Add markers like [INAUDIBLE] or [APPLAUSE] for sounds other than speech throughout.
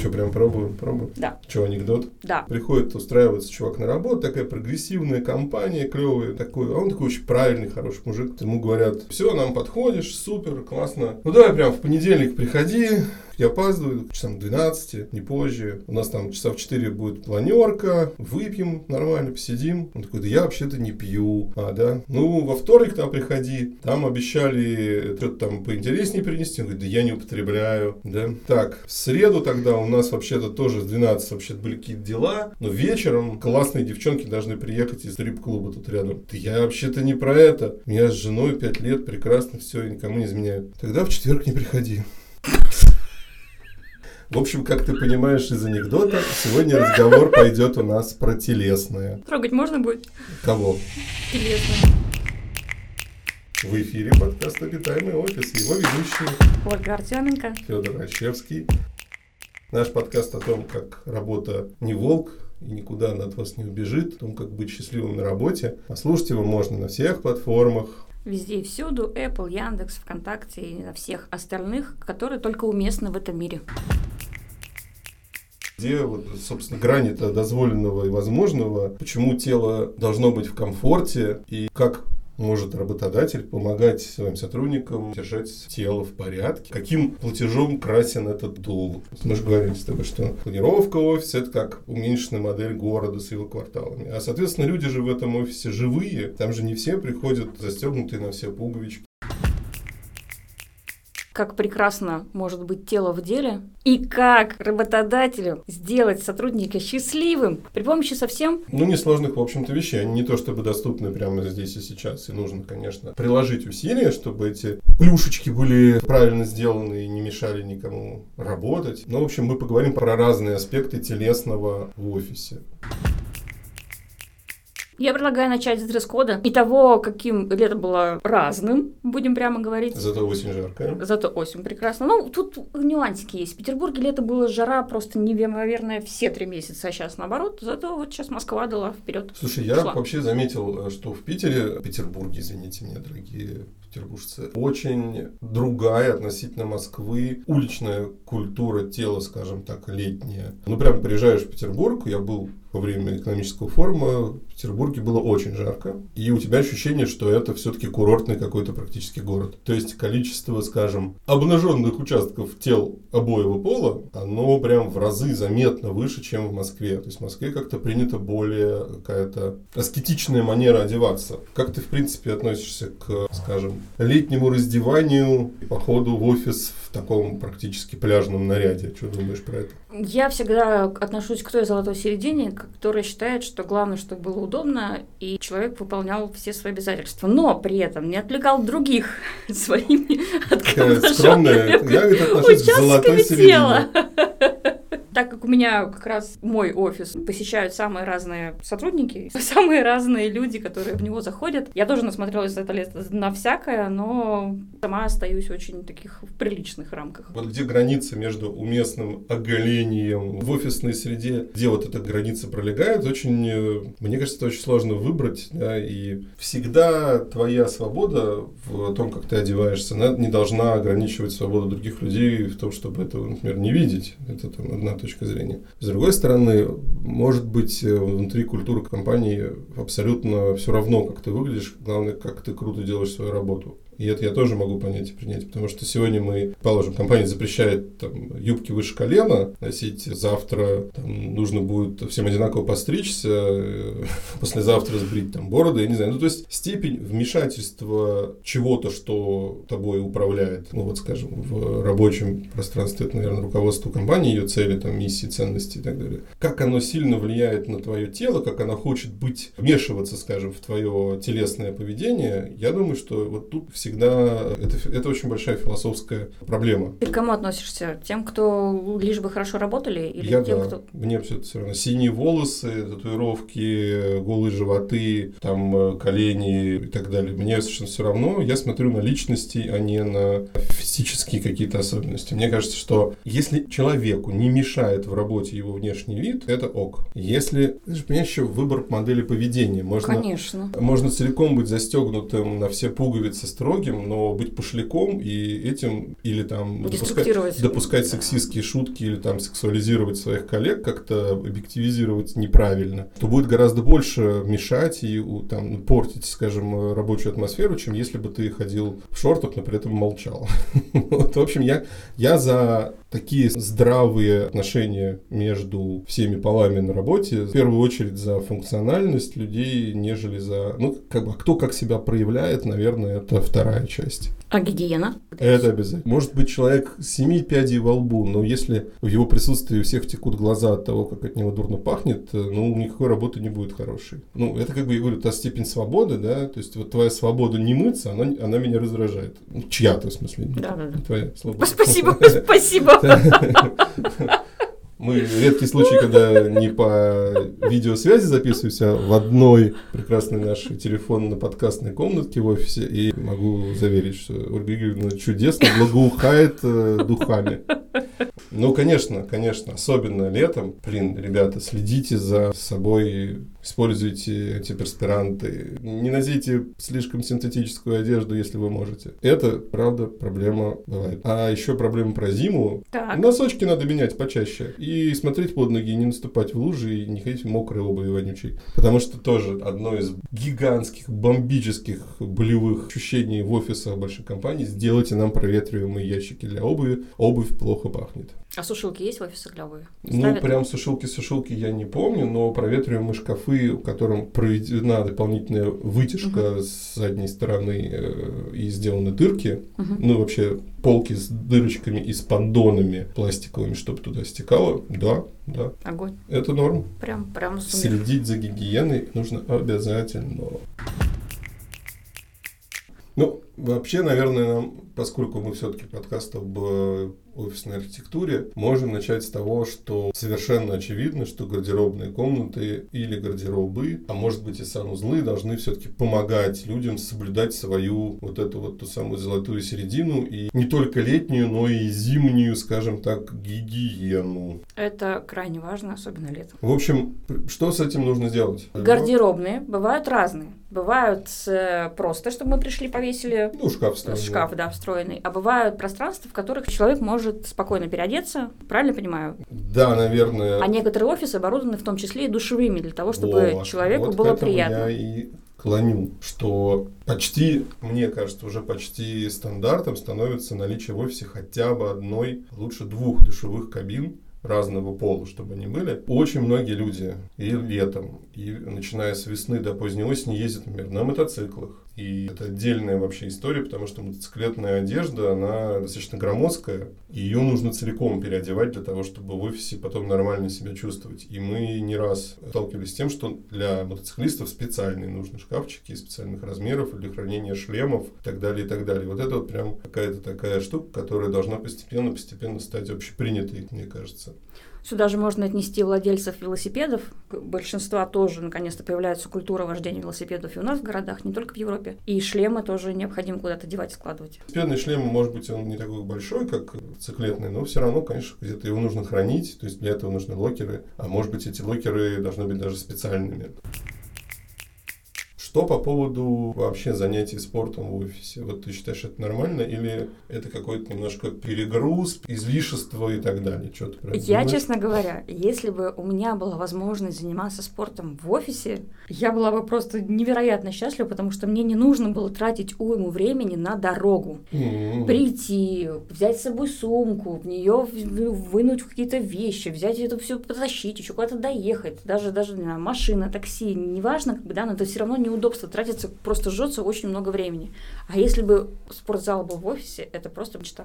Что, прям пробую? Пробую? Да. Что, анекдот? Да. Приходит, устраивается чувак на работу, такая прогрессивная компания, клевая, такой, а он такой очень правильный, хороший мужик. Ему говорят, все, нам подходишь, супер, классно. Ну давай прям в понедельник приходи, я опаздываю часам 12, не позже. У нас там часа в 4 будет планерка, выпьем нормально, посидим. Он такой, да я вообще-то не пью. А, да? Ну, во вторник там приходи. Там обещали что-то там поинтереснее принести. Он говорит, да я не употребляю. Да? Так, в среду тогда у нас вообще-то тоже с 12 вообще были какие-то дела. Но вечером классные девчонки должны приехать из стрип-клуба тут рядом. Да я вообще-то не про это. У меня с женой 5 лет, прекрасно, все, никому не изменяю. Тогда в четверг не приходи. В общем, как ты понимаешь из анекдота, сегодня разговор пойдет у нас про телесное. Трогать можно будет? Кого? Телесное. В эфире подкаст «Обитаемый офис». Его ведущие Ольга Артеменко. Федор Рощевский. Наш подкаст о том, как работа не волк, и никуда она от вас не убежит, о том, как быть счастливым на работе. Послушать его можно на всех платформах. Везде и всюду. Apple, Яндекс, ВКонтакте и на всех остальных, которые только уместны в этом мире. Где, вот, собственно, грани-то дозволенного и возможного, почему тело должно быть в комфорте и как может работодатель помогать своим сотрудникам держать тело в порядке? Каким платежом красен этот долг? Мы же говорили с тобой, что планировка офиса – это как уменьшенная модель города с его кварталами. А, соответственно, люди же в этом офисе живые. Там же не все приходят застегнутые на все пуговички как прекрасно может быть тело в деле и как работодателю сделать сотрудника счастливым при помощи совсем... Ну, несложных, в общем-то, вещей. Они не то чтобы доступны прямо здесь и сейчас. И нужно, конечно, приложить усилия, чтобы эти плюшечки были правильно сделаны и не мешали никому работать. Но, в общем, мы поговорим про разные аспекты телесного в офисе. Я предлагаю начать с дресс-кода и того, каким лето было разным, будем прямо говорить. Зато осень жаркая. Зато осень прекрасно. Ну, тут нюансики есть. В Петербурге лето было жара просто невероятно все три месяца, а сейчас наоборот. Зато вот сейчас Москва дала вперед. Слушай, я шла. вообще заметил, что в Питере, Петербурге, извините меня, дорогие петербуржцы, очень другая относительно Москвы уличная культура тела, скажем так, летняя. Ну, прям приезжаешь в Петербург, я был во время экономического форума в Петербурге было очень жарко. И у тебя ощущение, что это все-таки курортный какой-то практически город. То есть количество, скажем, обнаженных участков тел обоего пола, оно прям в разы заметно выше, чем в Москве. То есть в Москве как-то принято более какая-то аскетичная манера одеваться. Как ты, в принципе, относишься к, скажем, летнему раздеванию, походу в офис в таком практически пляжном наряде? Что думаешь про это? Я всегда отношусь к той золотой середине, которая считает, что главное, чтобы было удобно, и человек выполнял все свои обязательства, но при этом не отвлекал других [LAUGHS] своими отношусь к золотой середине. Так как у меня как раз мой офис посещают самые разные сотрудники, [LAUGHS] самые разные люди, которые в него заходят, я тоже насмотрелась за это лето на всякое, но сама остаюсь очень таких в приличных рамках. Вот где граница между уместным оголением в офисной среде, где вот эта граница пролегает, очень, э, мне кажется, это очень сложно выбрать, да, и всегда твоя свобода в том, как ты одеваешься, она не должна ограничивать свободу других людей в том, чтобы этого, например, не видеть. Это там одна точка зрения. С другой стороны, может быть, э, внутри культуры компании абсолютно все равно, как ты выглядишь, главное, как ты круто делаешь свою работу. И это я тоже могу понять и принять, потому что сегодня мы, положим, компания запрещает там, юбки выше колена носить, завтра там, нужно будет всем одинаково постричься, э, [LAUGHS] послезавтра сбрить там бороды, я не знаю. Ну, то есть степень вмешательства чего-то, что тобой управляет, ну вот скажем, в рабочем пространстве, это, наверное, руководство компании, ее цели, там, миссии, ценности и так далее. Как оно сильно влияет на твое тело, как оно хочет быть, вмешиваться, скажем, в твое телесное поведение, я думаю, что вот тут всегда всегда это, это очень большая философская проблема. Ты к кому относишься? Тем, кто лишь бы хорошо работали? Или Я, тем, да. кто... Мне все это все равно. Синие волосы, татуировки, голые животы, там э, колени и так далее. Мне совершенно все равно. Я смотрю на личности, а не на физические какие-то особенности. Мне кажется, что если человеку не мешает в работе его внешний вид, это ок. Если, ты же понимаешь, еще выбор модели поведения. Можно, Конечно. Можно целиком быть застегнутым на все пуговицы строгим, но быть пошляком и этим или там допускать, допускать сексистские шутки или там сексуализировать своих коллег, как-то объективизировать неправильно, то будет гораздо больше мешать и у- там портить, скажем, рабочую атмосферу, чем если бы ты ходил в шортах, но при этом молчал. [LAUGHS] Вот, в общем, я, я за такие здравые отношения между всеми полами на работе, в первую очередь за функциональность людей, нежели за... Ну, как бы, кто как себя проявляет, наверное, это вторая часть. А гигиена? Это обязательно. Может быть, человек семи пядей во лбу, но если в его присутствии у всех текут глаза от того, как от него дурно пахнет, э, ну, никакой работы не будет хорошей. Ну, это, как бы, я говорю, та степень свободы, да, то есть вот твоя свобода не мыться, она, она меня раздражает. Ну, чья-то, в смысле, Да, да, да. твоя свобода. Спасибо, [LAUGHS] спасибо. [LAUGHS] Мы редкий случай, когда не по видеосвязи записываемся в одной прекрасной нашей телефонно-подкастной комнатке в офисе. И могу заверить, что Ольга Игоревна чудесно благоухает э, духами. Ну, конечно, конечно, особенно летом. Блин, ребята, следите за собой, используйте антиперспиранты, не носите слишком синтетическую одежду, если вы можете. Это, правда, проблема бывает. А еще проблема про зиму. Так. Носочки надо менять почаще. И смотреть под ноги, не наступать в лужи, и не ходить в мокрой обуви вонючей. Потому что тоже одно из гигантских, бомбических болевых ощущений в офисах больших компаний сделайте нам проветриваемые ящики для обуви. Обувь плохо пахнет. А сушилки есть в офисах для обуви? Ну, Ставят? прям сушилки-сушилки я не помню, но проветриваемые шкафы, в котором проведена дополнительная вытяжка с задней стороны э, и сделаны дырки, Мгм. ну, вообще полки с дырочками и с пандонами пластиковыми, чтобы туда стекало, да, да, Огонь. это норм. Прям, прям сумер. Следить за гигиеной нужно обязательно. Ну, вообще, наверное, нам, поскольку мы все-таки подкаст об э, офисной архитектуре, можем начать с того, что совершенно очевидно, что гардеробные комнаты или гардеробы, а может быть и санузлы, должны все-таки помогать людям соблюдать свою вот эту вот ту самую золотую середину и не только летнюю, но и зимнюю, скажем так, гигиену. Это крайне важно, особенно летом. В общем, что с этим нужно сделать? Гардеробные бывают разные. Бывают э, просто, чтобы мы пришли, повесили Ну, шкаф встроенный. шкаф, да, встроенный. А бывают пространства, в которых человек может спокойно переодеться. Правильно понимаю? Да, наверное. А некоторые офисы оборудованы в том числе и душевыми для того, чтобы вот, человеку вот было приятно. Я и клоню, что почти, мне кажется, уже почти стандартом становится наличие в офисе хотя бы одной, лучше двух душевых кабин разного пола, чтобы они были. Очень многие люди и летом, и начиная с весны до поздней осени ездят, например, на мотоциклах. И это отдельная вообще история, потому что мотоциклетная одежда, она достаточно громоздкая, и ее нужно целиком переодевать для того, чтобы в офисе потом нормально себя чувствовать. И мы не раз сталкивались с тем, что для мотоциклистов специальные нужны шкафчики специальных размеров для хранения шлемов и так далее, и так далее. Вот это вот прям какая-то такая штука, которая должна постепенно-постепенно стать общепринятой, мне кажется. Сюда же можно отнести владельцев велосипедов. Большинства тоже, наконец-то, появляется культура вождения велосипедов и у нас в городах, не только в Европе. И шлемы тоже необходимо куда-то девать складывать. Велосипедный шлем, может быть, он не такой большой, как циклетный, но все равно, конечно, где-то его нужно хранить, то есть для этого нужны локеры, а может быть, эти локеры должны быть даже специальными. Что по поводу вообще занятий спортом в офисе? Вот ты считаешь, это нормально или это какой-то немножко перегруз, излишество и так далее? Что ты про это Я, думаешь? честно говоря, если бы у меня была возможность заниматься спортом в офисе, я была бы просто невероятно счастлива, потому что мне не нужно было тратить уйму времени на дорогу. М. Прийти, взять с собой сумку, в нее вынуть какие-то вещи, взять это все потащить, еще куда-то доехать, даже, даже не знаю, машина, такси, неважно, как бы, да, но это все равно неудобство, тратится, просто жжется очень много времени. А если бы спортзал был в офисе, это просто мечта.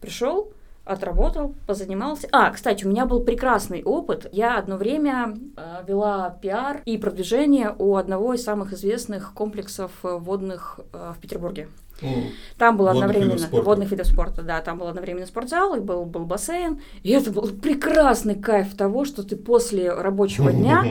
Пришел, отработал, позанимался. А, кстати, у меня был прекрасный опыт. Я одно время э, вела пиар и продвижение у одного из самых известных комплексов э, водных э, в Петербурге. М. Там был Водных одновременно видов спорта. водных видов спорта, да, там был одновременно спортзал и был, был бассейн. И это был прекрасный кайф того, что ты после рабочего [LAUGHS] дня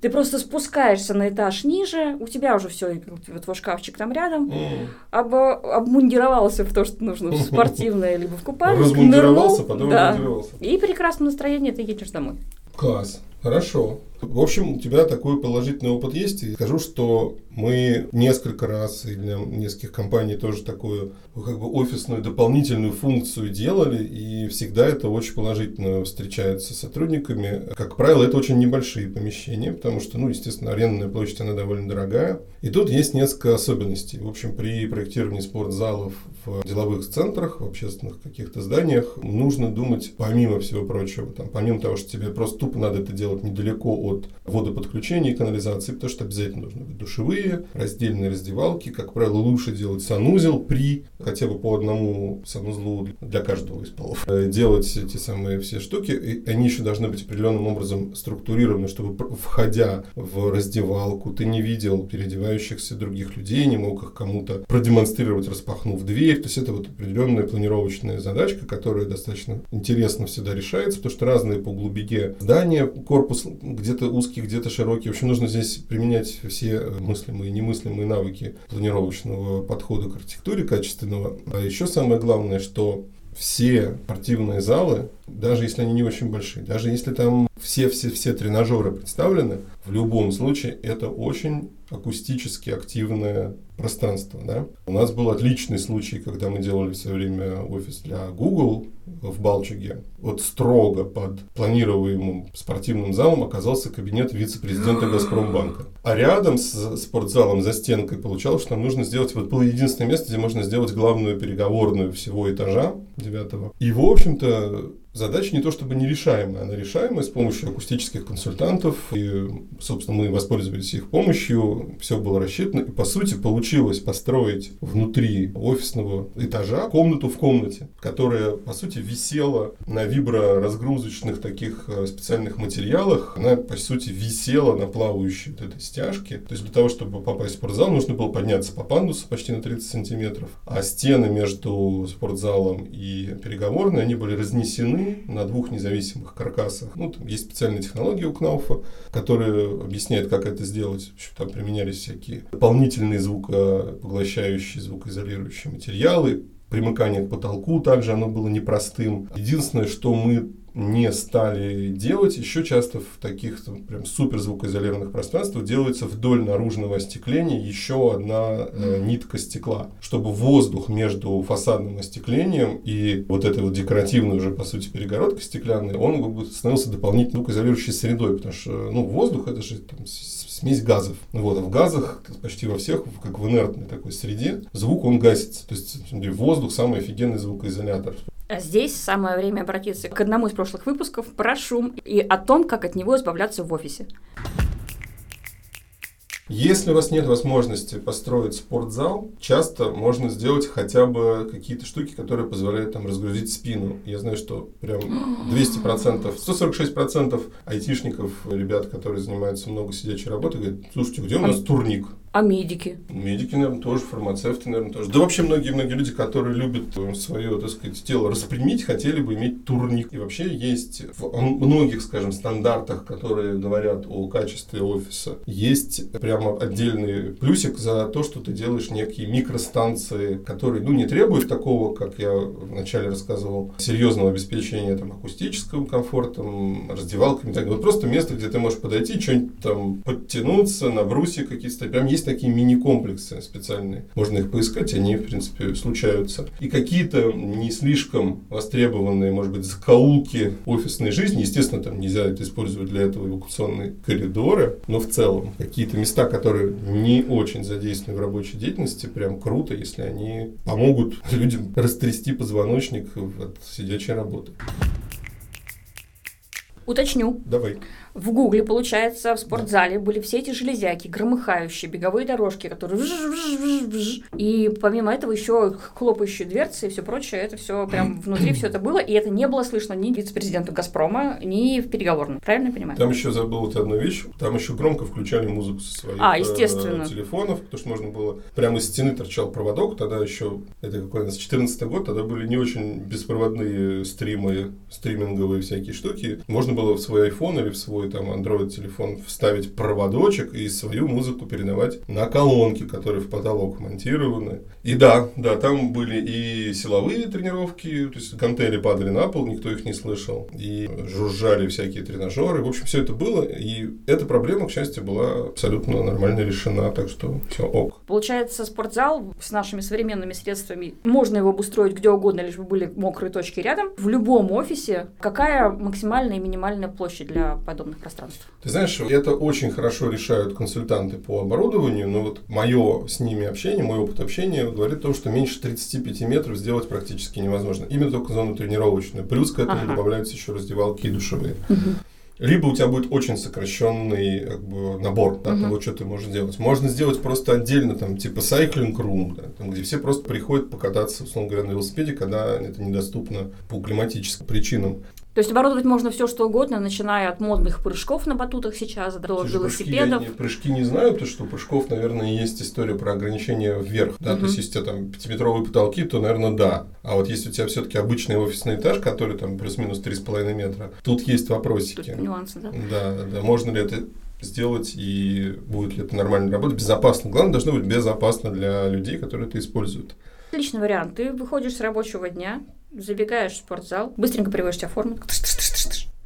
ты просто спускаешься на этаж ниже, у тебя уже все, вот твой шкафчик там рядом, М. обо- обмундировался в то, что нужно, в [LAUGHS] спортивное, либо в купальник, Размундировался, нырнул, потом да. И при прекрасном настроении ты едешь домой. Класс, хорошо. В общем, у тебя такой положительный опыт есть. И скажу, что Мы несколько раз, и для нескольких компаний тоже такую как бы офисную дополнительную функцию делали, и всегда это очень положительно встречается с сотрудниками. Как правило, это очень небольшие помещения, потому что, ну, естественно, арендная площадь, она довольно дорогая. И тут есть несколько особенностей. В общем, при проектировании спортзалов в деловых центрах, в общественных каких-то зданиях, нужно думать, помимо всего прочего, там, помимо того, что тебе просто тупо надо это делать недалеко от водоподключения и канализации, потому что обязательно нужны быть душевые, раздельные раздевалки. Как правило, лучше делать санузел при хотя бы по одному санузлу для каждого из полов. Э, делать эти самые все штуки, и они еще должны быть определенным образом структурированы, чтобы, входя в раздевалку, ты не видел переодевающихся других людей, не мог их кому-то продемонстрировать, распахнув дверь. То есть это вот определенная планировочная задачка, которая достаточно интересно всегда решается, потому что разные по глубине здания, корпус где-то узкий, где-то широкий. В общем, нужно здесь применять все мыслимые и немыслимые навыки планировочного подхода к архитектуре качественного. А еще самое главное, что все спортивные залы, даже если они не очень большие, даже если там все-все-все тренажеры представлены, в любом случае это очень акустически активное пространство. Да? У нас был отличный случай, когда мы делали в свое время офис для Google в Балчуге. Вот строго под планируемым спортивным залом оказался кабинет вице-президента Газпромбанка. А рядом с спортзалом за стенкой получалось, что нам нужно сделать, вот было единственное место, где можно сделать главную переговорную всего этажа девятого. И, в общем-то, задача не то чтобы нерешаемая, она решаемая с помощью акустических консультантов. И, собственно, мы воспользовались их помощью, все было рассчитано. И, по сути, получилось построить внутри офисного этажа комнату в комнате, которая, по сути, висела на виброразгрузочных таких э, специальных материалах. Она, по сути, висела на плавающей вот этой стяжке. То есть, для того, чтобы попасть в спортзал, нужно было подняться по пандусу почти на 30 сантиметров. А стены между спортзалом и переговорной, они были разнесены на двух независимых каркасах. Ну, там есть специальная технология у Кнауфа, которая объясняет, как это сделать. В общем, там применялись всякие дополнительные звукопоглощающие, звукоизолирующие материалы. Примыкание к потолку также оно было непростым. Единственное, что мы не стали делать. Еще часто в таких там, прям супер звукоизолированных пространствах делается вдоль наружного остекления еще одна э, нитка стекла, чтобы воздух между фасадным остеклением и вот этой вот декоративной уже по сути перегородкой стеклянной, он становился дополнительной звукоизолирующей средой, потому что ну, воздух это же там, смесь газов. Вот, а в газах почти во всех, как в инертной такой среде, звук он гасится. То есть воздух самый офигенный звукоизолятор. А здесь самое время обратиться к одному из прошлых выпусков про шум и о том, как от него избавляться в офисе. Если у вас нет возможности построить спортзал, часто можно сделать хотя бы какие-то штуки, которые позволяют там разгрузить спину. Я знаю, что прям [GASPS] 200%, 146% айтишников, ребят, которые занимаются много сидячей работой, говорят, слушайте, где у нас турник? А медики? Медики, наверное, тоже, фармацевты, наверное, тоже. Да вообще многие-многие люди, которые любят э, свое, так сказать, тело распрямить, хотели бы иметь турник. И вообще есть в многих, скажем, стандартах, которые говорят о качестве офиса, есть прямо отдельный плюсик за то, что ты делаешь некие микростанции, которые, ну, не требуют такого, как я вначале рассказывал, серьезного обеспечения там акустическим комфортом, раздевалками, так вот просто место, где ты можешь подойти, что-нибудь там подтянуться, на брусе какие-то, прям есть такие мини-комплексы специальные. Можно их поискать, они, в принципе, случаются. И какие-то не слишком востребованные, может быть, закоулки офисной жизни, естественно, там нельзя это использовать для этого эвакуационные коридоры, но в целом какие-то места, которые не очень задействованы в рабочей деятельности, прям круто, если они помогут людям растрясти позвоночник от сидячей работы. Уточню. Давай. В Гугле, получается, в спортзале были все эти железяки, громыхающие, беговые дорожки, которые и помимо этого еще хлопающие дверцы и все прочее, это все прям [CLEARS THROAT] внутри все это было, и это не было слышно ни вице-президенту Газпрома, ни в переговорном. Правильно я понимаю? Там еще забыл вот одну вещь. Там еще громко включали музыку со своих а, естественно. Э, телефонов, потому что можно было... Прямо из стены торчал проводок, тогда еще, это какой у нас, 14 год, тогда были не очень беспроводные стримы, стриминговые всякие штуки. Можно было в свой iPhone или в свой там Android телефон вставить проводочек и свою музыку передавать на колонки, которые в потолок монтированы. И да, да, там были и силовые тренировки, то есть гантели падали на пол, никто их не слышал, и жужжали всякие тренажеры. В общем, все это было, и эта проблема, к счастью, была абсолютно нормально решена, так что все ок. Получается, спортзал с нашими современными средствами, можно его обустроить где угодно, лишь бы были мокрые точки рядом. В любом офисе какая максимальная и минимальная площадь для подобных пространств? Ты знаешь, это очень хорошо решают консультанты по оборудованию, но вот мое с ними общение, мой опыт общения говорит о том, что меньше 35 метров сделать практически невозможно. Именно только зону тренировочную. Плюс к этому ага. добавляются еще раздевалки и душевые. Угу. Либо у тебя будет очень сокращенный как бы, набор да, uh-huh. того, что ты можешь делать. Можно сделать просто отдельно, там, типа cycling room, да, там, где все просто приходят покататься, условно говоря, на велосипеде, когда это недоступно по климатическим причинам. То есть оборудовать можно все что угодно, начиная от модных прыжков на батутах сейчас до Те велосипедов. Прыжки, я, прыжки не знаю, потому что у прыжков, наверное, есть история про ограничения вверх. Да? Угу. То есть, если у тебя там пятиметровые потолки, то, наверное, да. А вот если у тебя все-таки обычный офисный этаж, который там плюс-минус 3,5 метра, тут есть вопросики. Тут нюансы, да? Да, да. Можно ли это сделать и будет ли это нормально работать, безопасно. Главное, должно быть безопасно для людей, которые это используют. Отличный вариант. Ты выходишь с рабочего дня, забегаешь в спортзал, быстренько приводишь форму,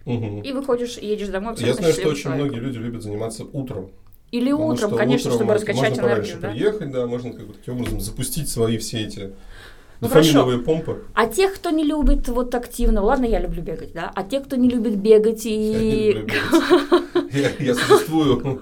угу. и выходишь, едешь домой. Я знаю, что очень многие люди любят заниматься утром. Или Потому утром, конечно, утром чтобы раскачать можно энергию. Можно да? приехать, да, можно как бы таким образом запустить свои все эти ну, дофаминовые помпы. А тех, кто не любит вот активно, ладно, я люблю бегать, да, а те, кто не любит бегать и... Я существую.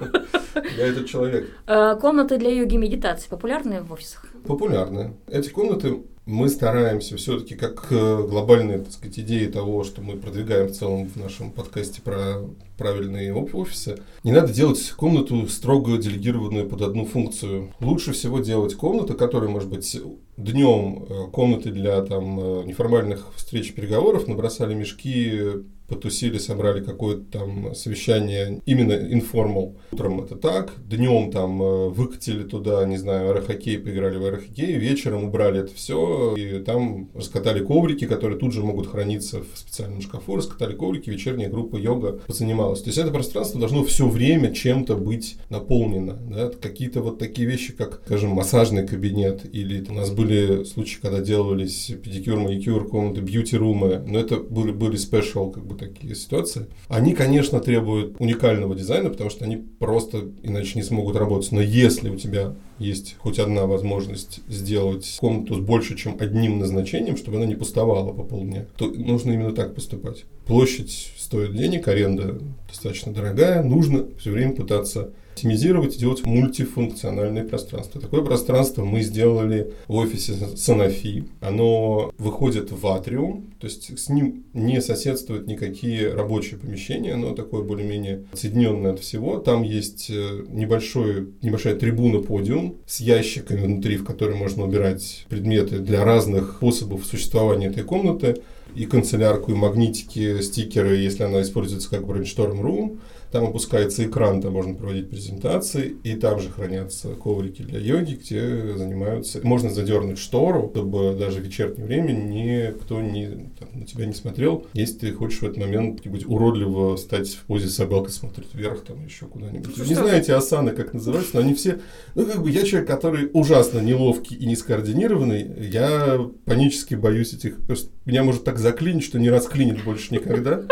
Я этот человек. Э, комнаты для йоги и медитации популярны в офисах? Популярны. Эти комнаты мы стараемся все-таки как э, глобальные, так сказать, идеи того, что мы продвигаем в целом в нашем подкасте про правильные офисы, не надо делать комнату строго делегированную под одну функцию. Лучше всего делать комнату, которая может быть днем э, комнаты для там э, неформальных встреч переговоров, набросали мешки потусили, собрали какое-то там совещание, именно информал. Утром это так, днем там э, выкатили туда, не знаю, аэрохоккей, поиграли в аэрохоккей, вечером убрали это все, и там раскатали коврики, которые тут же могут храниться в специальном шкафу, раскатали коврики, вечерняя группа йога позанималась. То есть это пространство должно все время чем-то быть наполнено. Да? Какие-то вот такие вещи, как, скажем, массажный кабинет, или у нас были случаи, когда делались педикюр, маникюр, комнаты, бьюти-румы, но это были, были спешл как бы такие ситуации. Они, конечно, требуют уникального дизайна, потому что они просто иначе не смогут работать. Но если у тебя есть хоть одна возможность сделать комнату с больше, чем одним назначением, чтобы она не пустовала по полдня, то нужно именно так поступать. Площадь стоит денег, аренда достаточно дорогая, нужно все время пытаться оптимизировать и делать мультифункциональное пространство. Такое пространство мы сделали в офисе Sanofi. Оно выходит в атриум, то есть с ним не соседствуют никакие рабочие помещения, оно такое более-менее соединенное от всего. Там есть э, небольшой, небольшая трибуна-подиум с ящиками внутри, в которые можно убирать предметы для разных способов существования этой комнаты и канцелярку, и магнитики, стикеры, если она используется как room. Там опускается экран, там можно проводить презентации, и там же хранятся коврики для йоги, где занимаются... Можно задернуть штору, чтобы даже в вечернее время никто не, там, на тебя не смотрел. Если ты хочешь в этот момент быть уродливо стать в позе собака, смотреть вверх, там еще куда-нибудь. Вы не знаете асаны, как называются, но они все... Ну, как бы я человек, который ужасно неловкий и не скоординированный. Я панически боюсь этих... Меня может так заклинить, что не расклинит больше никогда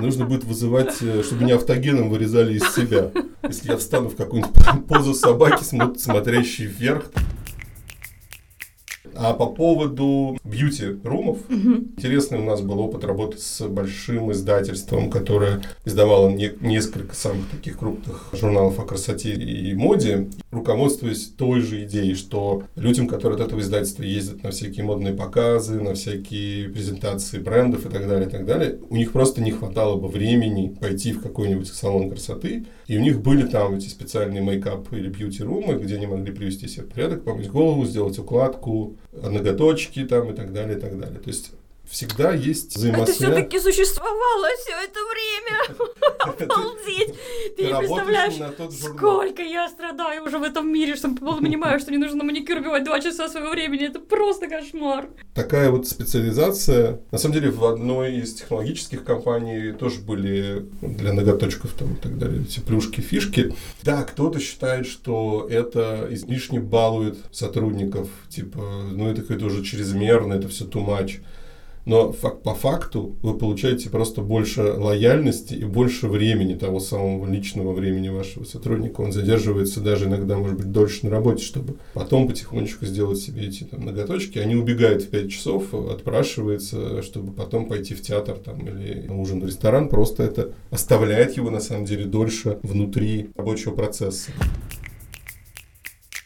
нужно будет вызывать, э, чтобы меня автогеном вырезали из себя. Если я встану в какую-нибудь позу собаки, смотрящей вверх, а по поводу бьюти-румов, угу. интересный у нас был опыт работы с большим издательством, которое издавало не, несколько самых таких крупных журналов о красоте и моде, руководствуясь той же идеей, что людям, которые от этого издательства ездят на всякие модные показы, на всякие презентации брендов и так далее, и так далее, у них просто не хватало бы времени пойти в какой-нибудь салон красоты, и у них были там эти специальные мейкап или бьюти-румы, где они могли привести себя в порядок, помыть голову, сделать укладку, ноготочки там и так далее, и так далее. То есть всегда есть Это взаимосвязь. все-таки существовало все это время. [LAUGHS] Обалдеть! Ты не представляешь, сколько я страдаю уже в этом мире, что [LAUGHS] понимаю, что не нужно на маникюр убивать два часа своего времени. Это просто кошмар. Такая вот специализация. На самом деле в одной из технологических компаний тоже были для ноготочков там и так далее эти плюшки, фишки. Да, кто-то считает, что это излишне балует сотрудников. Типа, ну это какое-то уже чрезмерно, это все too much. Но фак- по факту вы получаете просто больше лояльности и больше времени, того самого личного времени вашего сотрудника. Он задерживается даже иногда, может быть, дольше на работе, чтобы потом потихонечку сделать себе эти там, ноготочки. Они убегают в 5 часов, отпрашивается, чтобы потом пойти в театр там, или на ужин в ресторан. Просто это оставляет его, на самом деле, дольше внутри рабочего процесса.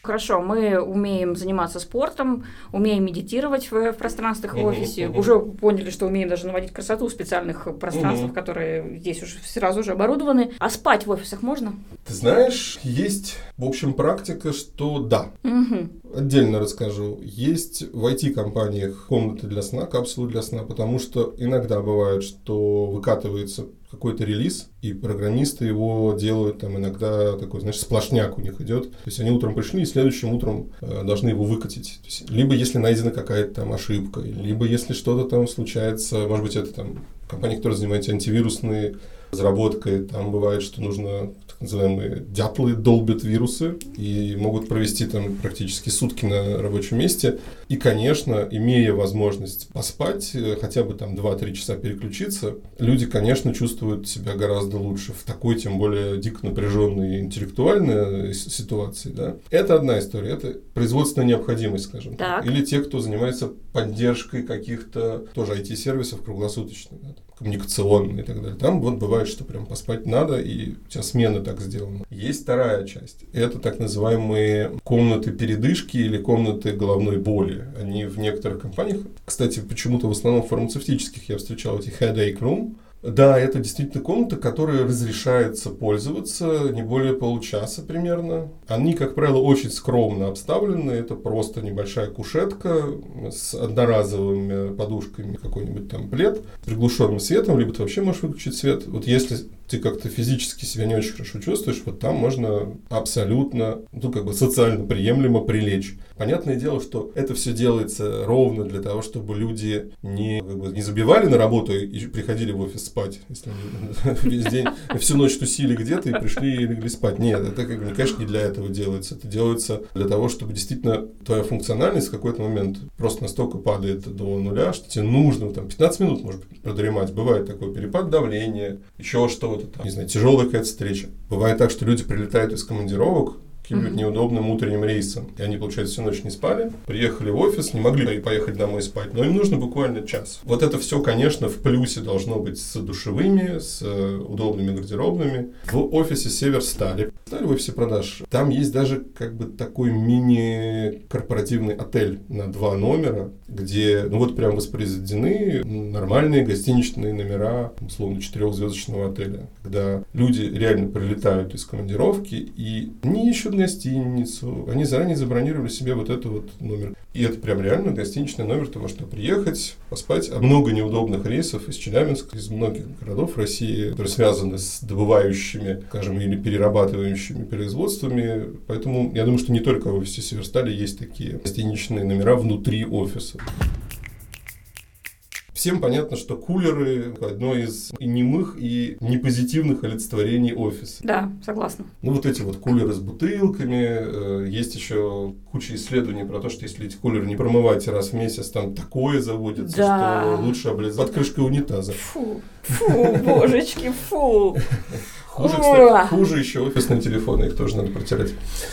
Хорошо, мы умеем заниматься спортом, умеем медитировать в, в пространствах в офисе, уже поняли, что умеем даже наводить красоту в специальных пространствах, которые здесь уже сразу же оборудованы. А спать в офисах можно? Ты знаешь, есть, в общем, практика, что да, Мгм. Отдельно расскажу. Есть в IT-компаниях комнаты для сна, капсулы для сна, потому что иногда бывает, что выкатывается какой-то релиз, и программисты его делают, там иногда такой, знаешь, сплошняк у них идет. То есть они утром пришли, и следующим утром э, должны его выкатить. То есть, либо если найдена какая-то там ошибка, либо если что-то там случается, может быть, это там компания, которая занимается антивирусной разработкой, там бывает, что нужно так называемые дятлы долбят вирусы и могут провести там практически сутки на рабочем месте. И, конечно, имея возможность поспать, э, хотя бы там 2-3 часа переключиться, люди, конечно, чувствуют себя гораздо лучше в такой, тем более дико напряженной интеллектуальной э, ситуации. Да? Это одна история, это производственная необходимость, скажем так. Так. Или те, кто занимается поддержкой каких-то тоже IT-сервисов круглосуточно, да, коммуникационные и так далее. Там вот бывает, что прям поспать надо, и у тебя смена так сделана. Есть вторая часть. Это так называемые комнаты передышки или комнаты головной боли. Они в некоторых компаниях, кстати, почему-то в основном фармацевтических я встречал эти headache room, да, это действительно комната, которая разрешается пользоваться не более получаса примерно. Они, как правило, очень скромно обставлены. Это просто небольшая кушетка с одноразовыми подушками, какой-нибудь там плед, приглушенным светом, либо ты вообще можешь выключить свет. Вот если ты как-то физически себя не очень хорошо чувствуешь, вот там можно абсолютно, ну, как бы социально приемлемо прилечь. Понятное дело, что это все делается ровно для того, чтобы люди не, как бы, не забивали на работу и приходили в офис спать, если они [LAUGHS] весь день, всю ночь тусили где-то и пришли и легли спать. Нет, это, как бы, конечно, не для этого делается. Это делается для того, чтобы действительно твоя функциональность в какой-то момент просто настолько падает до нуля, что тебе нужно там 15 минут, может быть, продремать. Бывает такой перепад давления, еще что-то там, не знаю, тяжелая какая-то встреча. Бывает так, что люди прилетают из командировок, каким-нибудь Мгм. неудобным утренним рейсом. И они, получается, всю ночь не спали, приехали в офис, не могли поехать домой спать, но им нужно буквально час. Вот это все, конечно, в плюсе должно быть с душевыми, с э, удобными гардеробными. В офисе Северстали, Стали в офисе продаж, там есть даже как бы такой мини-корпоративный отель на два номера, где, ну вот прям воспроизведены нормальные гостиничные номера, условно, четырехзвездочного отеля, когда люди реально прилетают из командировки и не ищут гостиницу, они заранее забронировали себе вот этот вот номер. И это прям реально гостиничный номер, ты можешь приехать, поспать. А много неудобных рейсов из Челябинска, из многих городов России, которые связаны с добывающими, скажем, или перерабатывающими производствами. Поэтому я думаю, что не только в офисе Северстали есть такие гостиничные номера внутри офиса. Всем понятно, что кулеры – одно из немых, и непозитивных олицетворений офиса. Да, согласна. Ну, вот эти вот кулеры с бутылками. э, Есть еще куча исследований про то, что если эти кулеры не промывать раз в месяц, там такое заводится, Да. что лучше облизать под крышкой унитаза. Фу, фу, божечки, фу. Хуже, кстати, хуже еще офисные телефоны, их тоже надо протирать.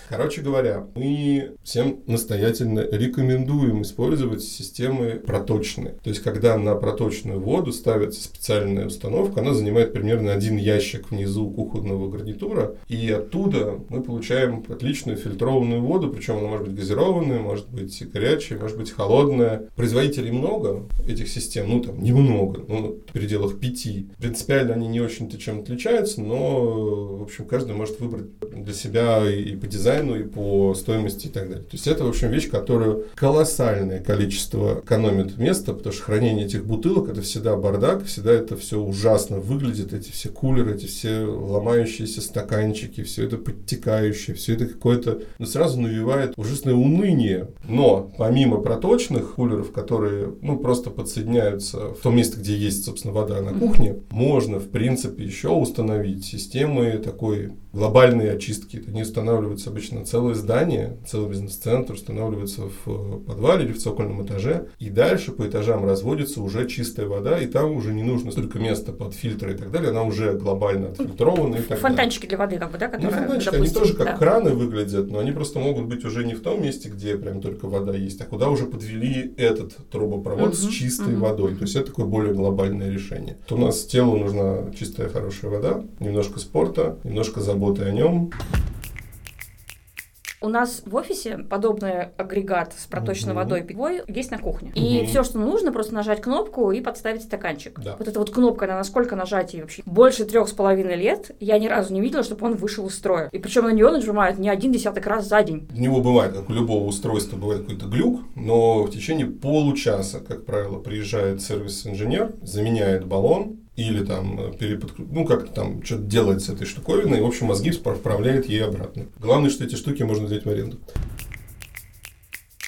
Короче говоря, мы всем настоятельно рекомендуем использовать системы проточные. То есть, когда на проточную воду ставится специальная установка, она занимает примерно один ящик внизу кухонного гарнитура, и оттуда мы получаем отличную фильтрованную воду, причем она может быть газированная, может быть горячая, может быть холодная. Производителей много этих систем, ну там немного, ну в пределах пяти. Принципиально они не очень-то чем отличаются, но в общем каждый может выбрать для себя и по дизайну, и по стоимости и так далее. То есть это в общем вещь, которую колоссальное количество экономит места, потому что хранение этих бутылок это всегда бардак, всегда это все ужасно выглядит, эти все кулеры, эти все ломающиеся стаканчики, все это подтекающее, все это какое-то, ну, сразу навевает ужасное уныние. Но помимо проточных кулеров, которые, ну, просто подсоединяются в том месте, где есть, собственно, вода на кухне, можно, в принципе, еще установить системы такой глобальные очистки. Они устанавливаются обычно целое здание, целый бизнес-центр устанавливается в подвале или в цокольном этаже, и дальше по этажам разводится уже чистая вода, и там уже не нужно столько места под фильтры и так далее, она уже глобально отфильтрована и так Фонтанчики для воды, как бы, да, которые, ну, фонтанчики, допустим, они тоже как да. краны выглядят, но они просто могут быть уже не в том месте, где прям только вода есть, а куда уже подвели этот трубопровод угу, с чистой угу. водой. То есть это такое более глобальное решение. То у нас телу нужна чистая хорошая вода, немножко спорта, немножко заботы о нем. У нас в офисе подобный агрегат с проточной угу. водой питьевой есть на кухне. Угу. И все, что нужно, просто нажать кнопку и подставить стаканчик. Да. Вот эта вот кнопка, она насколько нажать ей вообще? Больше трех с половиной лет я ни разу не видела, чтобы он вышел из строя. И причем на нее нажимают не один десяток раз за день. У него бывает, как у любого устройства, бывает какой-то глюк, но в течение получаса, как правило, приезжает сервис-инженер, заменяет баллон, или там э, переподключ... ну как там что-то делает с этой штуковиной, и, в общем, мозги вправляет ей обратно. Главное, что эти штуки можно взять в аренду.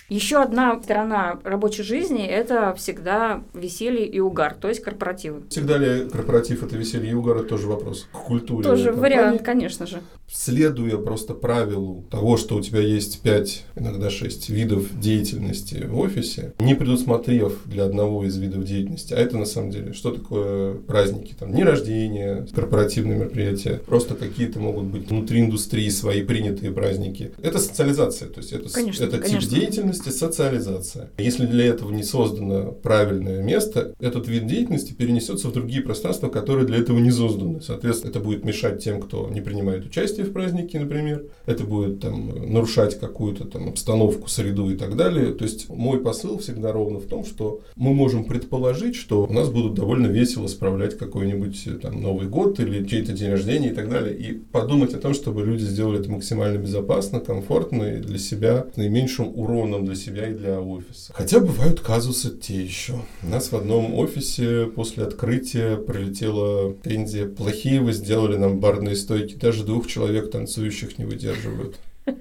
Еще одна сторона рабочей жизни – это всегда веселье и угар, то есть корпоративы. Всегда ли корпоратив – это веселье и угар – это тоже вопрос к культуре Тоже компании. вариант, конечно же. Следуя просто правилу того, что у тебя есть 5, иногда 6 видов деятельности в офисе, не предусмотрев для одного из видов деятельности, а это на самом деле, что такое праздники, там, дни рождения, корпоративные мероприятия, просто какие-то могут быть внутри индустрии свои принятые праздники. Это социализация, то есть это, конечно, это конечно. тип деятельности, деятельности социализация. Если для этого не создано правильное место, этот вид деятельности перенесется в другие пространства, которые для этого не созданы. Соответственно, это будет мешать тем, кто не принимает участие в празднике, например. Это будет там, нарушать какую-то там обстановку, среду и так далее. То есть мой посыл всегда ровно в том, что мы можем предположить, что у нас будут довольно весело справлять какой-нибудь там Новый год или чей-то день рождения и так далее. И подумать о том, чтобы люди сделали это максимально безопасно, комфортно и для себя наименьшим уроном для себя и для офиса. Хотя бывают казусы те еще. У нас в одном офисе после открытия прилетела пензия. Плохие вы сделали нам барные стойки. Даже двух человек танцующих не выдерживают. [LAUGHS]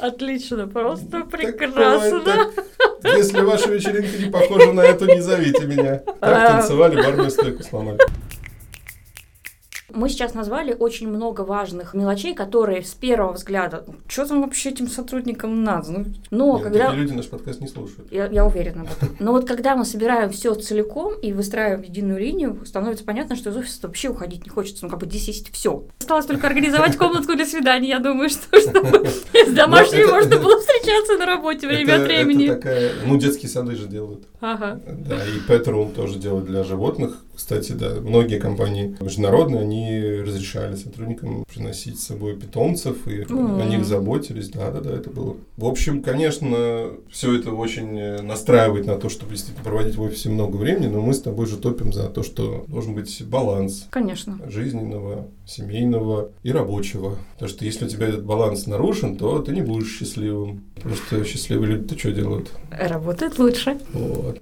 Отлично, просто прекрасно. Если ваша вечеринка не похожа на эту, не зовите меня. Так а. танцевали, барную стойку сломали. Мы сейчас назвали очень много важных мелочей, которые с первого взгляда, «Ну, что там вообще этим сотрудникам надо? Ну, но Нет, когда... люди наш подкаст не слушают. Я, я уверена в этом. Но вот когда мы собираем все целиком и выстраиваем единую линию, становится понятно, что из офиса вообще уходить не хочется. Ну, как бы здесь есть все. Осталось только организовать комнатку для свидания. Я думаю, что с [LAUGHS] домашними можно было встречаться на работе время от времени. Это такая... Ну, детские сады же делают. Ага. Да, и Pet тоже делают для животных. Кстати, да, многие компании международные, они разрешали сотрудникам приносить с собой питомцев, и mm-hmm. о них заботились. Да, да, да, это было. В общем, конечно, все это очень настраивает на то, чтобы действительно проводить в офисе много времени, но мы с тобой же топим за то, что должен быть баланс. Конечно. Жизненного, семейного и рабочего. Потому что если у тебя этот баланс нарушен, то ты не будешь счастливым. Просто счастливые люди-то что делают? Работают лучше. Вот.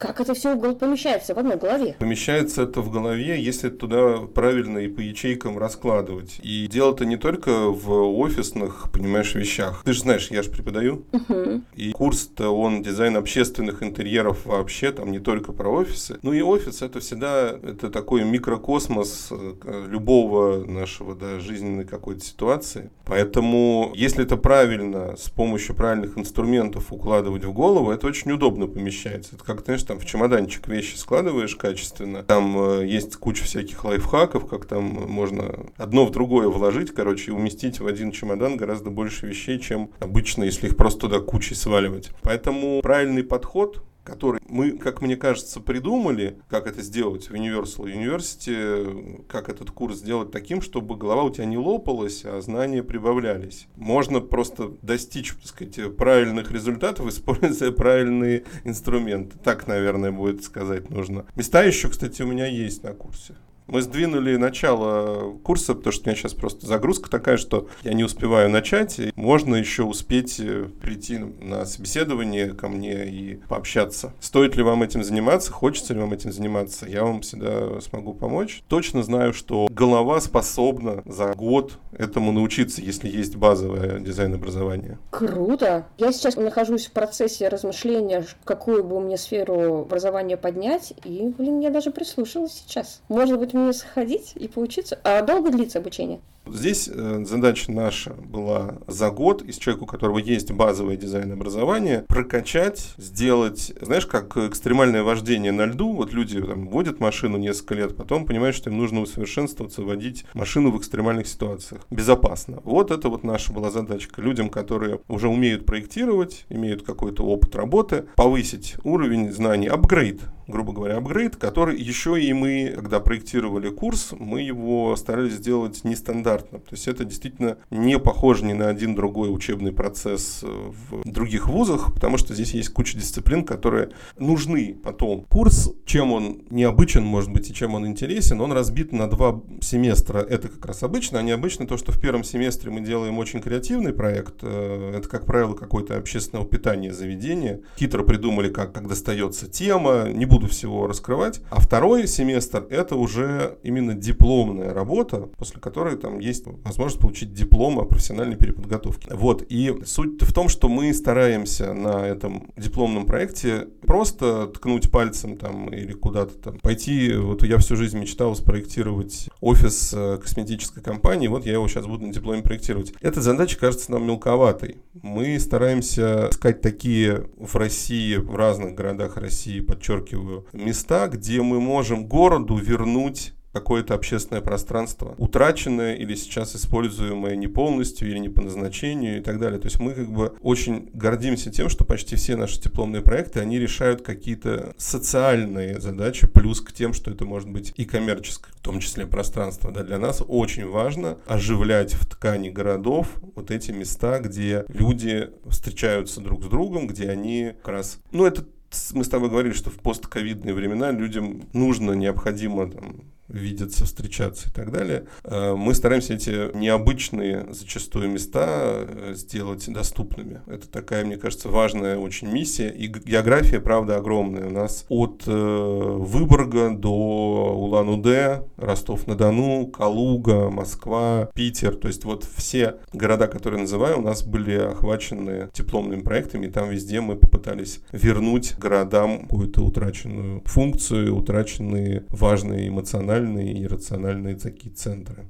Как это все помещается в одной голове? Помещается это в голове, если туда правильно и по ячейкам раскладывать. И дело-то не только в офисных, понимаешь, вещах. Ты же знаешь, я же преподаю. Угу. И курс-то он дизайн общественных интерьеров вообще, там не только про офисы. Ну и офис это всегда это такой микрокосмос э, любого нашего да, жизненной какой-то ситуации. Поэтому, если это правильно, с помощью правильных инструментов укладывать в голову, это очень удобно помещается. Это как, знаешь, там в чемоданчик вещи складываешь качественно. Там э, есть куча всяких лайфхаков, как там можно одно в другое вложить, короче, и уместить в один чемодан гораздо больше вещей, чем обычно, если их просто туда кучей сваливать. Поэтому правильный подход который мы, как мне кажется, придумали, как это сделать в Universal University, как этот курс сделать таким, чтобы голова у тебя не лопалась, а знания прибавлялись. Можно просто достичь, так сказать, правильных результатов, используя правильные инструменты. Так, наверное, будет сказать нужно. Места еще, кстати, у меня есть на курсе. Мы сдвинули начало курса, потому что у меня сейчас просто загрузка такая, что я не успеваю начать. И можно еще успеть э, прийти на собеседование ко мне и пообщаться. Стоит ли вам этим заниматься, хочется ли вам этим заниматься, я вам всегда смогу помочь. Точно знаю, что голова способна за год этому научиться, если есть базовое дизайн-образование. Круто! Я сейчас нахожусь в процессе размышления, какую бы мне сферу образования поднять, и, блин, я даже прислушалась сейчас. Может быть, сходить и поучиться? А долго длится обучение? Здесь э, задача наша была за год из человека, у которого есть базовое дизайн-образование, прокачать, сделать, знаешь, как экстремальное вождение на льду. Вот люди там водят машину несколько лет, потом понимают, что им нужно усовершенствоваться, водить машину в экстремальных ситуациях безопасно. Вот это вот наша была задачка. Людям, которые уже умеют проектировать, имеют какой-то опыт работы, повысить уровень знаний, апгрейд грубо говоря, апгрейд, который еще и мы, когда проектировали курс, мы его старались сделать нестандартным. То есть это действительно не похоже ни на один другой учебный процесс в других вузах, потому что здесь есть куча дисциплин, которые нужны потом. Курс, чем он необычен, может быть, и чем он интересен, он разбит на два семестра. Это как раз обычно, а необычно то, что в первом семестре мы делаем очень креативный проект. Э, это, как правило, какое-то общественное питание заведения. Хитро придумали, как, как достается тема. Не буду всего раскрывать. А второй семестр — это уже именно дипломная работа, после которой там есть возможность получить диплом о профессиональной переподготовке. Вот. И суть в том, что мы стараемся на этом дипломном проекте просто ткнуть пальцем там или куда-то там пойти. Вот я всю жизнь мечтал спроектировать офис э, косметической компании, вот я его сейчас буду на дипломе проектировать. Эта задача кажется нам мелковатой. Мы стараемся искать такие в России, в разных городах России, подчеркиваю, подчеркиваю, места, где мы можем городу вернуть какое-то общественное пространство, утраченное или сейчас используемое не полностью или не по назначению и так далее. То есть мы как бы очень гордимся тем, что почти все наши дипломные проекты, они решают какие-то социальные задачи, плюс к тем, что это может быть и коммерческое, в том числе пространство. Да, для нас очень важно оживлять в ткани городов вот эти места, где люди встречаются друг с другом, где они как раз... Ну, это мы с тобой говорили, что в постковидные времена людям нужно, необходимо там, видеться, встречаться и так далее. Э, мы стараемся эти необычные зачастую места э, сделать доступными. Это такая, мне кажется, важная очень миссия. И география, правда, огромная. У нас от э, Выборга до Улан-Удэ, Ростов-на-Дону, Калуга, Москва, Питер. То есть вот все города, которые называю, у нас были охвачены дипломными проектами. И там везде мы попытались вернуть городам какую-то утраченную функцию, утраченные важные эмоциональные эмоциональные и рациональные такие центры.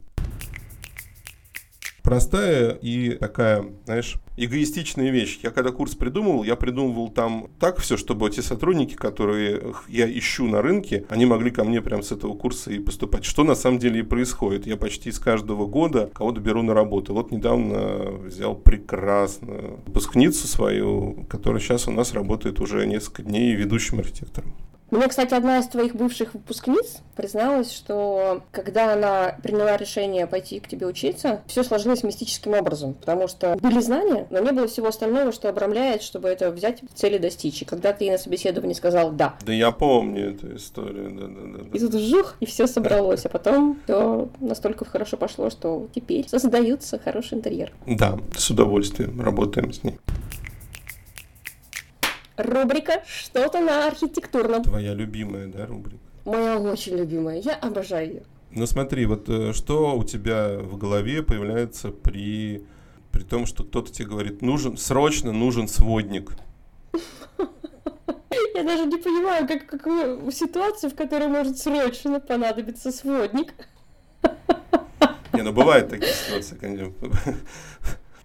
Простая и такая, знаешь, эгоистичная вещь. Я когда курс придумывал, я придумывал там так все, чтобы те сотрудники, которые я ищу на рынке, они могли ко мне прям с этого курса и поступать. Что на самом деле и происходит. Я почти с каждого года кого-то беру на работу. Вот недавно взял прекрасную выпускницу свою, которая сейчас у нас работает уже несколько дней ведущим архитектором. Мне, кстати, одна из твоих бывших выпускниц призналась, что когда она приняла решение пойти к тебе учиться, все сложилось мистическим образом, потому что были знания, но не было всего остального, что обрамляет, чтобы это взять цели достичь. И когда ты ей на собеседовании сказал «да». Да я помню эту историю, да-да-да. И тут жух, и все собралось, а потом все настолько хорошо пошло, что теперь создаются хороший интерьер. Да, с удовольствием работаем с ней. Рубрика «Что-то на архитектурном». Твоя любимая, да, рубрика? Моя очень любимая. Я обожаю ее. Ну смотри, вот э, что у тебя в голове появляется при, при том, что кто-то тебе говорит, нужен, срочно нужен сводник. [LAUGHS] Я даже не понимаю, как, какую ситуацию, в которой может срочно понадобиться сводник. Не, ну бывают такие ситуации, конечно.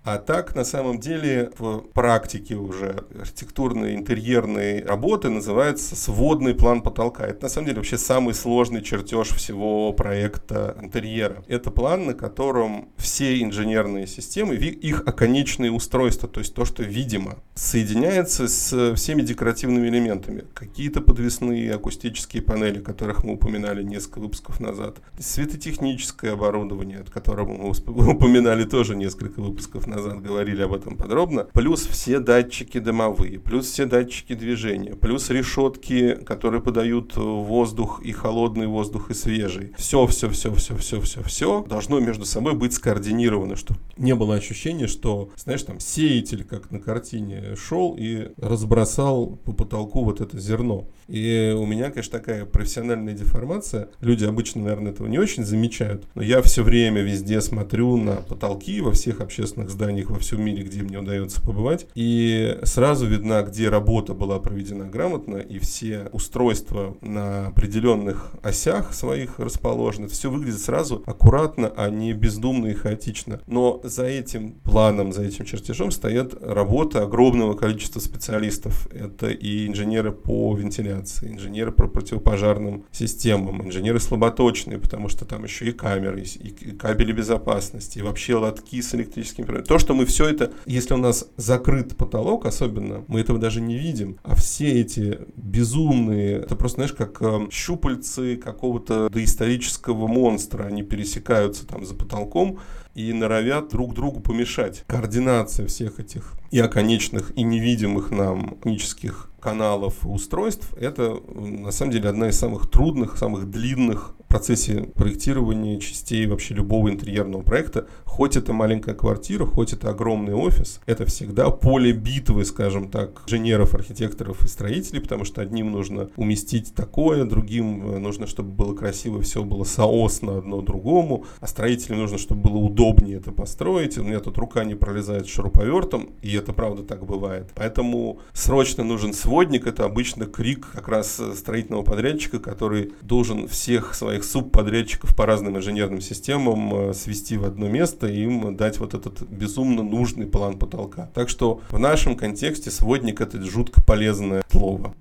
А так, на самом деле, в практике уже архитектурной, интерьерной работы называется сводный план потолка. Это, на самом деле, вообще самый сложный чертеж всего проекта интерьера. Это план, на котором все инженерные системы, их оконечные устройства, то есть то, что видимо, соединяется с всеми декоративными элементами. Какие-то подвесные акустические панели, которых мы упоминали несколько выпусков назад. Светотехническое оборудование, от которого мы [LAUGHS] упоминали тоже несколько выпусков назад назад говорили об этом подробно, плюс все датчики дымовые, плюс все датчики движения, плюс решетки, которые подают воздух и холодный воздух, и свежий. Все, все, все, все, все, все, все должно между собой быть скоординировано, чтобы не было ощущения, что, знаешь, там сеятель, как на картине, шел и разбросал по потолку вот это зерно. И у меня, конечно, такая профессиональная деформация. Люди обычно, наверное, этого не очень замечают. Но я все время везде смотрю на потолки во всех общественных зданиях во всем мире, где мне удается побывать. И сразу видно, где работа была проведена грамотно, и все устройства на определенных осях своих расположены. Все выглядит сразу аккуратно, а не бездумно и хаотично. Но за этим планом, за этим чертежом стоят работа огромного количества специалистов. Это и инженеры по вентиляции, инженеры по противопожарным системам, инженеры слаботочные, потому что там еще и камеры, и, кабели безопасности, и вообще лотки с электрическим проводом. То, что мы все это, если у нас закрыт потолок особенно, мы этого даже не видим, а все эти безумные, это просто, знаешь, как э, щупальцы какого-то доисторического монстра, они пересекаются там за потолком, и норовят друг другу помешать. Координация всех этих и оконечных, и невидимых нам технических каналов устройств, это на самом деле одна из самых трудных, самых длинных в процессе проектирования частей вообще любого интерьерного проекта, хоть это маленькая квартира, хоть это огромный офис, это всегда поле битвы, скажем так, инженеров, архитекторов и строителей, потому что одним нужно уместить такое, другим э, нужно, чтобы было красиво, все было соосно одно другому, а строителям нужно, чтобы было удобнее это построить. У меня тут рука не пролезает шуруповертом, и это правда так бывает. Поэтому срочно нужен сводник, это обычно крик как раз строительного подрядчика, который должен всех своих субподрядчиков по разным инженерным системам э, свести в одно место и им дать вот этот безумно нужный план потолка. Так что в нашем контексте сводник это жутко полезное слово.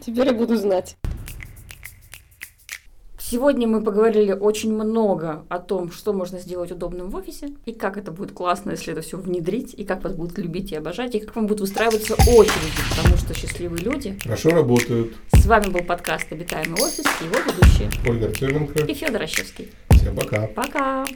Теперь я буду знать. Сегодня мы поговорили очень много о том, что можно сделать удобным в офисе, и как это будет классно, если это все внедрить, и как вас будут любить и обожать, и как вам будут выстраиваться очереди, потому что счастливые люди хорошо работают. С вами был подкаст «Обитаемый офис» и его ведущие Ольга Артеменко и Федор Ощевский. Всем пока. Пока.